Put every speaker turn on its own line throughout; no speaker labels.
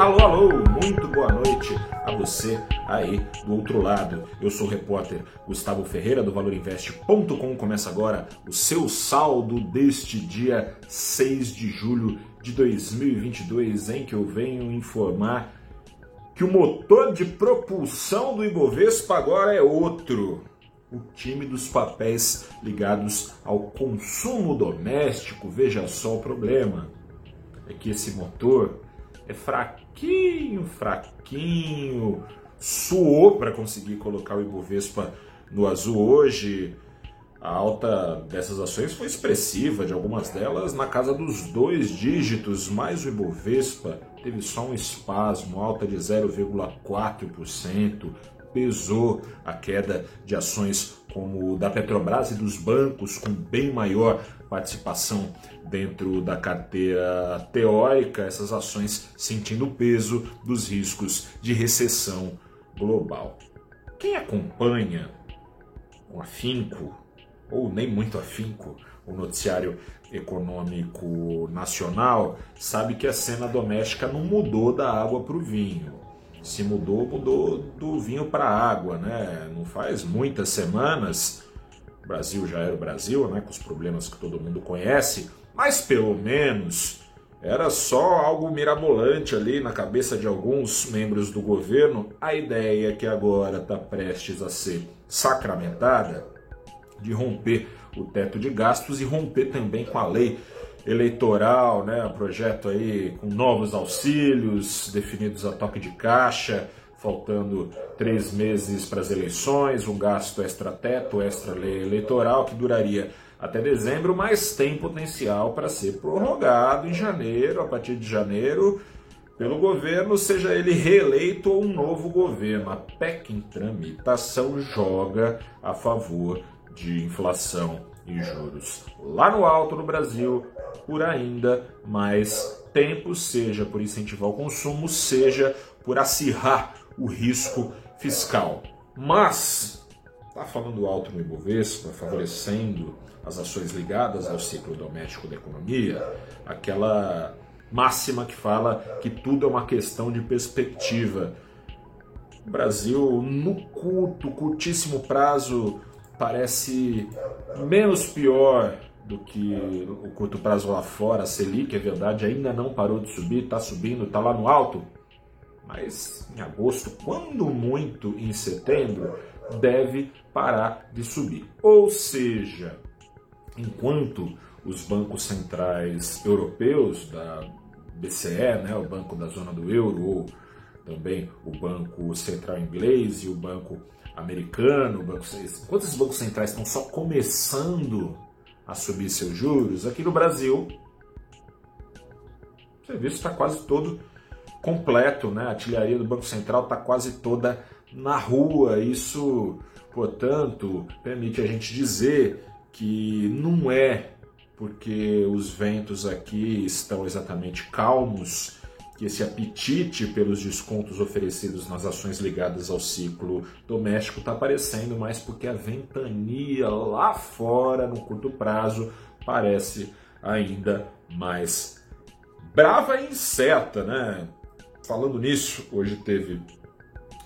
Alô, alô, muito boa noite a você aí do outro lado. Eu sou o repórter Gustavo Ferreira do ValorInvest.com. Começa agora o seu saldo deste dia 6 de julho de 2022, em que eu venho informar que o motor de propulsão do Ibovespa agora é outro. O time dos papéis ligados ao consumo doméstico. Veja só o problema. É que esse motor é fraquinho, fraquinho. Suou para conseguir colocar o Ibovespa no azul hoje. A alta dessas ações foi expressiva, de algumas delas na casa dos dois dígitos, mas o Ibovespa teve só um espasmo, alta de 0,4%, pesou a queda de ações como da Petrobras e dos bancos com bem maior participação dentro da carteira teórica, essas ações sentindo o peso dos riscos de recessão global. Quem acompanha com afinco, ou nem muito afinco, o noticiário econômico nacional, sabe que a cena doméstica não mudou da água para o vinho. Se mudou, mudou do vinho para a água, né? Não faz muitas semanas, o Brasil já era o Brasil, né? Com os problemas que todo mundo conhece, mas pelo menos era só algo mirabolante ali na cabeça de alguns membros do governo a ideia que agora está prestes a ser sacramentada de romper o teto de gastos e romper também com a lei eleitoral, né? Projeto aí com novos auxílios definidos a toque de caixa, faltando três meses para as eleições, um gasto extra-teto, extra-lei eleitoral que duraria até dezembro, mas tem potencial para ser prorrogado em janeiro, a partir de janeiro, pelo governo, seja ele reeleito ou um novo governo. A PEC em tramitação joga a favor de inflação e juros lá no alto no Brasil por ainda mais tempo, seja por incentivar o consumo, seja por acirrar o risco fiscal. Mas está falando alto no Ibovespa, favorecendo as ações ligadas ao ciclo doméstico da economia, aquela máxima que fala que tudo é uma questão de perspectiva. O Brasil, no curto, curtíssimo prazo, parece menos pior do que o curto prazo lá fora. A Selic, é verdade, ainda não parou de subir, está subindo, está lá no alto. Mas em agosto, quando muito em setembro, deve parar de subir. Ou seja, enquanto os bancos centrais europeus, da BCE, né, o Banco da Zona do Euro, ou também o Banco Central Inglês e o Banco Americano, banco, enquanto esses bancos centrais estão só começando a subir seus juros, aqui no Brasil, o serviço está quase todo completo, né? A artilharia do Banco Central está quase toda na rua. Isso, portanto, permite a gente dizer que não é porque os ventos aqui estão exatamente calmos que esse apetite pelos descontos oferecidos nas ações ligadas ao ciclo doméstico está aparecendo, mas porque a ventania lá fora, no curto prazo, parece ainda mais brava e incerta, né? Falando nisso, hoje teve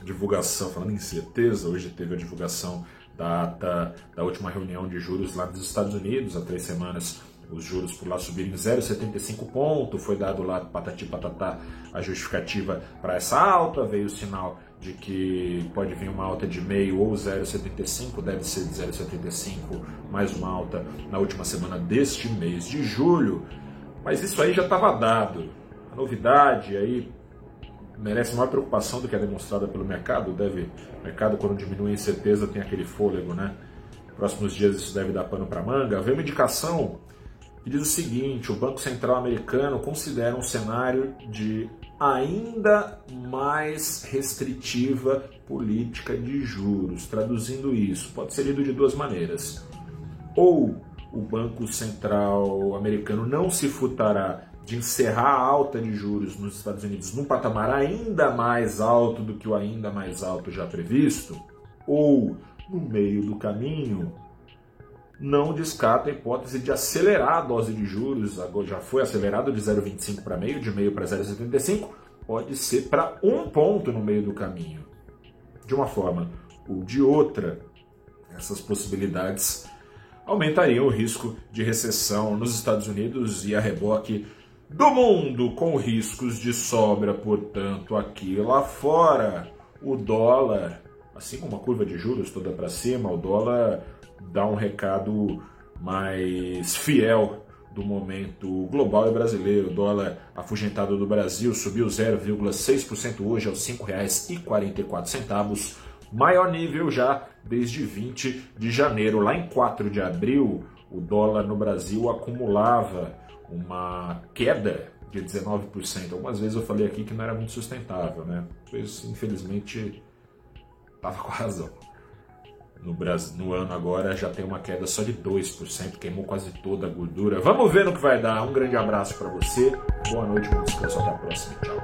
divulgação, falando em certeza, hoje teve a divulgação da ata da última reunião de juros lá dos Estados Unidos, há três semanas os juros por lá subirem 0,75 ponto, foi dado lá patati patatá a justificativa para essa alta, veio o sinal de que pode vir uma alta de meio ou 0,75, deve ser de 0,75, mais uma alta na última semana deste mês de julho, mas isso aí já estava dado. A novidade aí merece maior preocupação do que a demonstrada pelo mercado, deve, o mercado quando diminui a incerteza tem aquele fôlego, né? Próximos dias isso deve dar pano para manga. Vem uma indicação e diz o seguinte: o Banco Central americano considera um cenário de ainda mais restritiva política de juros. Traduzindo isso, pode ser lido de duas maneiras. Ou o Banco Central americano não se furtará de encerrar a alta de juros nos Estados Unidos num patamar ainda mais alto do que o ainda mais alto já previsto, ou no meio do caminho não descarta a hipótese de acelerar a dose de juros, agora já foi acelerado de 0,25 para meio, de meio para 0,75, pode ser para um ponto no meio do caminho. De uma forma ou de outra, essas possibilidades aumentariam o risco de recessão nos Estados Unidos e a reboque do mundo, com riscos de sobra, portanto, aqui lá fora. O dólar, assim como a curva de juros toda para cima, o dólar dá um recado mais fiel do momento global e brasileiro. O dólar afugentado do Brasil subiu 0,6% hoje aos R$ 5,44, maior nível já desde 20 de janeiro. Lá em 4 de abril, o dólar no Brasil acumulava uma queda de 19%. Algumas vezes eu falei aqui que não era muito sustentável, né? Pois, infelizmente, estava com razão. No, Brasil, no ano agora já tem uma queda só de 2%, queimou quase toda a gordura. Vamos ver no que vai dar. Um grande abraço para você, boa noite, bom descanso, até a próxima. Tchau.